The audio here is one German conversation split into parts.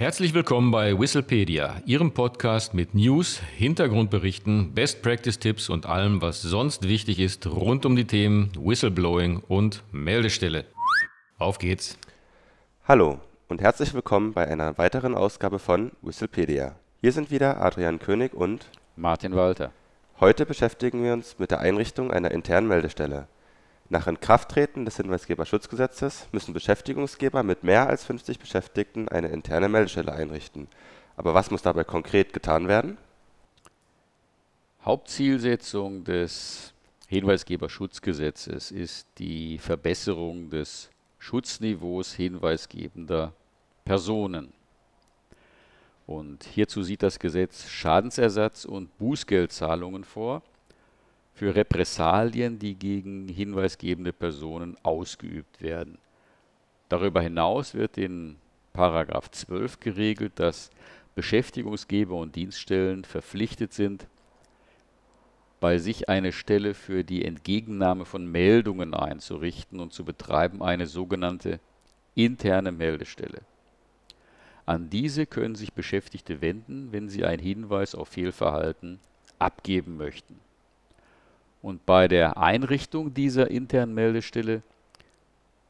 Herzlich willkommen bei Whistlepedia, Ihrem Podcast mit News, Hintergrundberichten, Best Practice Tipps und allem, was sonst wichtig ist rund um die Themen Whistleblowing und Meldestelle. Auf geht's. Hallo und herzlich willkommen bei einer weiteren Ausgabe von Whistlepedia. Hier sind wieder Adrian König und Martin Walter. Heute beschäftigen wir uns mit der Einrichtung einer internen Meldestelle. Nach Inkrafttreten des Hinweisgeberschutzgesetzes müssen Beschäftigungsgeber mit mehr als 50 Beschäftigten eine interne Meldestelle einrichten. Aber was muss dabei konkret getan werden? Hauptzielsetzung des Hinweisgeberschutzgesetzes ist die Verbesserung des Schutzniveaus hinweisgebender Personen. Und hierzu sieht das Gesetz Schadensersatz und Bußgeldzahlungen vor für Repressalien, die gegen hinweisgebende Personen ausgeübt werden. Darüber hinaus wird in Paragraph 12 geregelt, dass Beschäftigungsgeber und Dienststellen verpflichtet sind, bei sich eine Stelle für die Entgegennahme von Meldungen einzurichten und zu betreiben eine sogenannte interne Meldestelle. An diese können sich Beschäftigte wenden, wenn sie einen Hinweis auf Fehlverhalten abgeben möchten. Und bei der Einrichtung dieser internen Meldestelle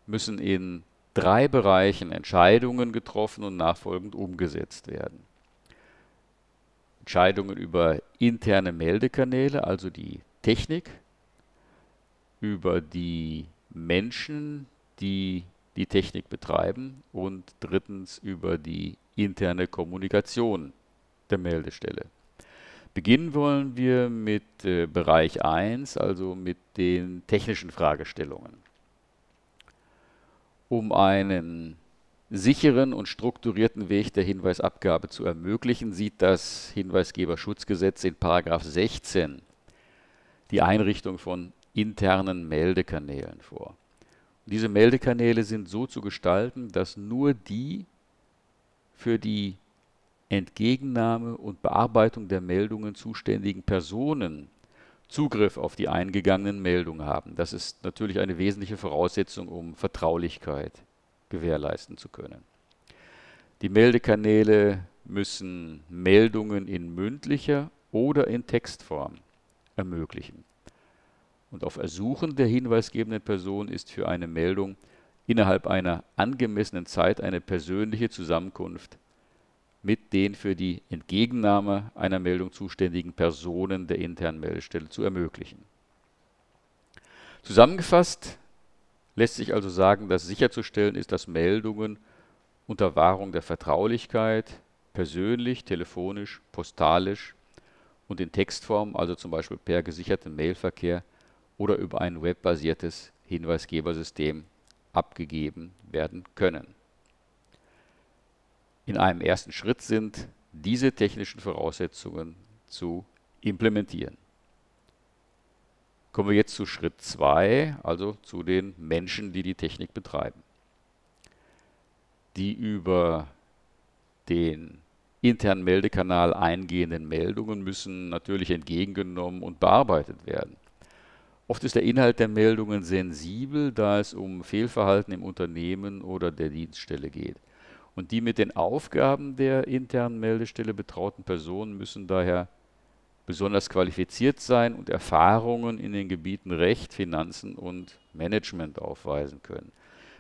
müssen in drei Bereichen Entscheidungen getroffen und nachfolgend umgesetzt werden. Entscheidungen über interne Meldekanäle, also die Technik, über die Menschen, die die Technik betreiben und drittens über die interne Kommunikation der Meldestelle. Beginnen wollen wir mit äh, Bereich 1, also mit den technischen Fragestellungen. Um einen sicheren und strukturierten Weg der Hinweisabgabe zu ermöglichen, sieht das Hinweisgeberschutzgesetz in 16 die Einrichtung von internen Meldekanälen vor. Diese Meldekanäle sind so zu gestalten, dass nur die für die Entgegennahme und Bearbeitung der Meldungen zuständigen Personen Zugriff auf die eingegangenen Meldungen haben. Das ist natürlich eine wesentliche Voraussetzung, um Vertraulichkeit gewährleisten zu können. Die Meldekanäle müssen Meldungen in mündlicher oder in Textform ermöglichen. Und auf Ersuchen der hinweisgebenden Person ist für eine Meldung innerhalb einer angemessenen Zeit eine persönliche Zusammenkunft mit den für die Entgegennahme einer Meldung zuständigen Personen der internen Meldestelle zu ermöglichen. Zusammengefasst lässt sich also sagen, dass sicherzustellen ist, dass Meldungen unter Wahrung der Vertraulichkeit persönlich, telefonisch, postalisch und in Textform, also zum Beispiel per gesicherten Mailverkehr oder über ein webbasiertes Hinweisgebersystem abgegeben werden können in einem ersten Schritt sind, diese technischen Voraussetzungen zu implementieren. Kommen wir jetzt zu Schritt 2, also zu den Menschen, die die Technik betreiben. Die über den internen Meldekanal eingehenden Meldungen müssen natürlich entgegengenommen und bearbeitet werden. Oft ist der Inhalt der Meldungen sensibel, da es um Fehlverhalten im Unternehmen oder der Dienststelle geht. Und die mit den Aufgaben der internen Meldestelle betrauten Personen müssen daher besonders qualifiziert sein und Erfahrungen in den Gebieten Recht, Finanzen und Management aufweisen können.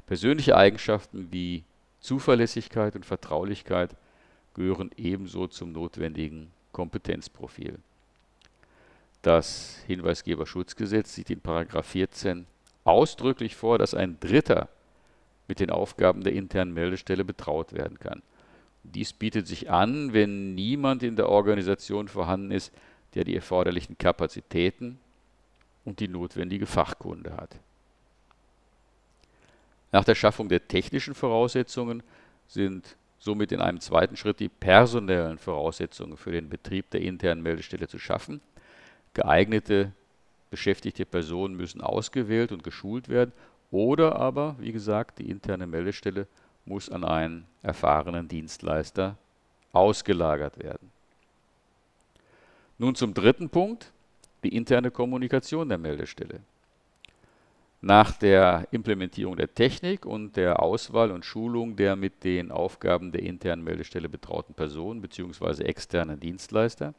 Persönliche Eigenschaften wie Zuverlässigkeit und Vertraulichkeit gehören ebenso zum notwendigen Kompetenzprofil. Das Hinweisgeberschutzgesetz sieht in 14 ausdrücklich vor, dass ein Dritter mit den Aufgaben der internen Meldestelle betraut werden kann. Dies bietet sich an, wenn niemand in der Organisation vorhanden ist, der die erforderlichen Kapazitäten und die notwendige Fachkunde hat. Nach der Schaffung der technischen Voraussetzungen sind somit in einem zweiten Schritt die personellen Voraussetzungen für den Betrieb der internen Meldestelle zu schaffen. Geeignete beschäftigte Personen müssen ausgewählt und geschult werden oder aber, wie gesagt, die interne Meldestelle muss an einen erfahrenen Dienstleister ausgelagert werden. Nun zum dritten Punkt, die interne Kommunikation der Meldestelle. nach der Implementierung der Technik und der Auswahl und Schulung der mit den Aufgaben der internen Meldestelle betrauten Personen bzw. externen Dienstleister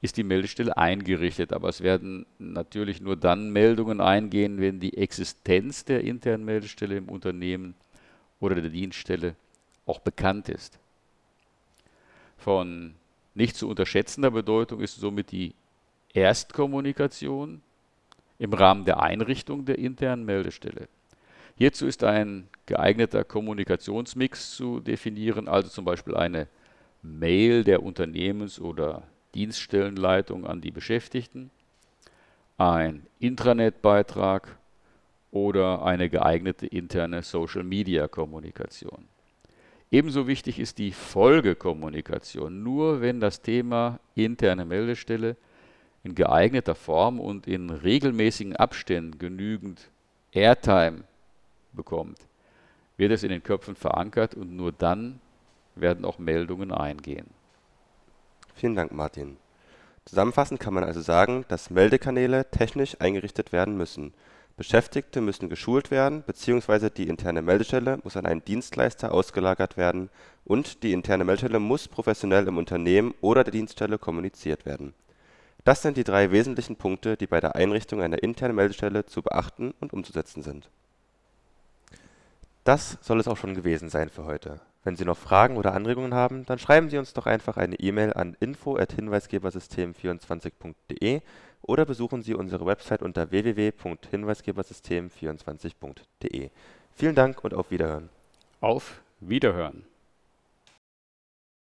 ist die Meldestelle eingerichtet. Aber es werden natürlich nur dann Meldungen eingehen, wenn die Existenz der internen Meldestelle im Unternehmen oder der Dienststelle auch bekannt ist. Von nicht zu unterschätzender Bedeutung ist somit die Erstkommunikation im Rahmen der Einrichtung der internen Meldestelle. Hierzu ist ein geeigneter Kommunikationsmix zu definieren, also zum Beispiel eine Mail der Unternehmens- oder Dienststellenleitung an die Beschäftigten, ein Intranet-Beitrag oder eine geeignete interne Social-Media-Kommunikation. Ebenso wichtig ist die Folgekommunikation. Nur wenn das Thema interne Meldestelle in geeigneter Form und in regelmäßigen Abständen genügend Airtime bekommt, wird es in den Köpfen verankert und nur dann werden auch Meldungen eingehen. Vielen Dank, Martin. Zusammenfassend kann man also sagen, dass Meldekanäle technisch eingerichtet werden müssen. Beschäftigte müssen geschult werden bzw. die interne Meldestelle muss an einen Dienstleister ausgelagert werden und die interne Meldestelle muss professionell im Unternehmen oder der Dienststelle kommuniziert werden. Das sind die drei wesentlichen Punkte, die bei der Einrichtung einer internen Meldestelle zu beachten und umzusetzen sind. Das soll es auch schon gewesen sein für heute. Wenn Sie noch Fragen oder Anregungen haben, dann schreiben Sie uns doch einfach eine E-Mail an info@hinweisgebersystem24.de oder besuchen Sie unsere Website unter www.hinweisgebersystem24.de. Vielen Dank und auf Wiederhören. Auf Wiederhören.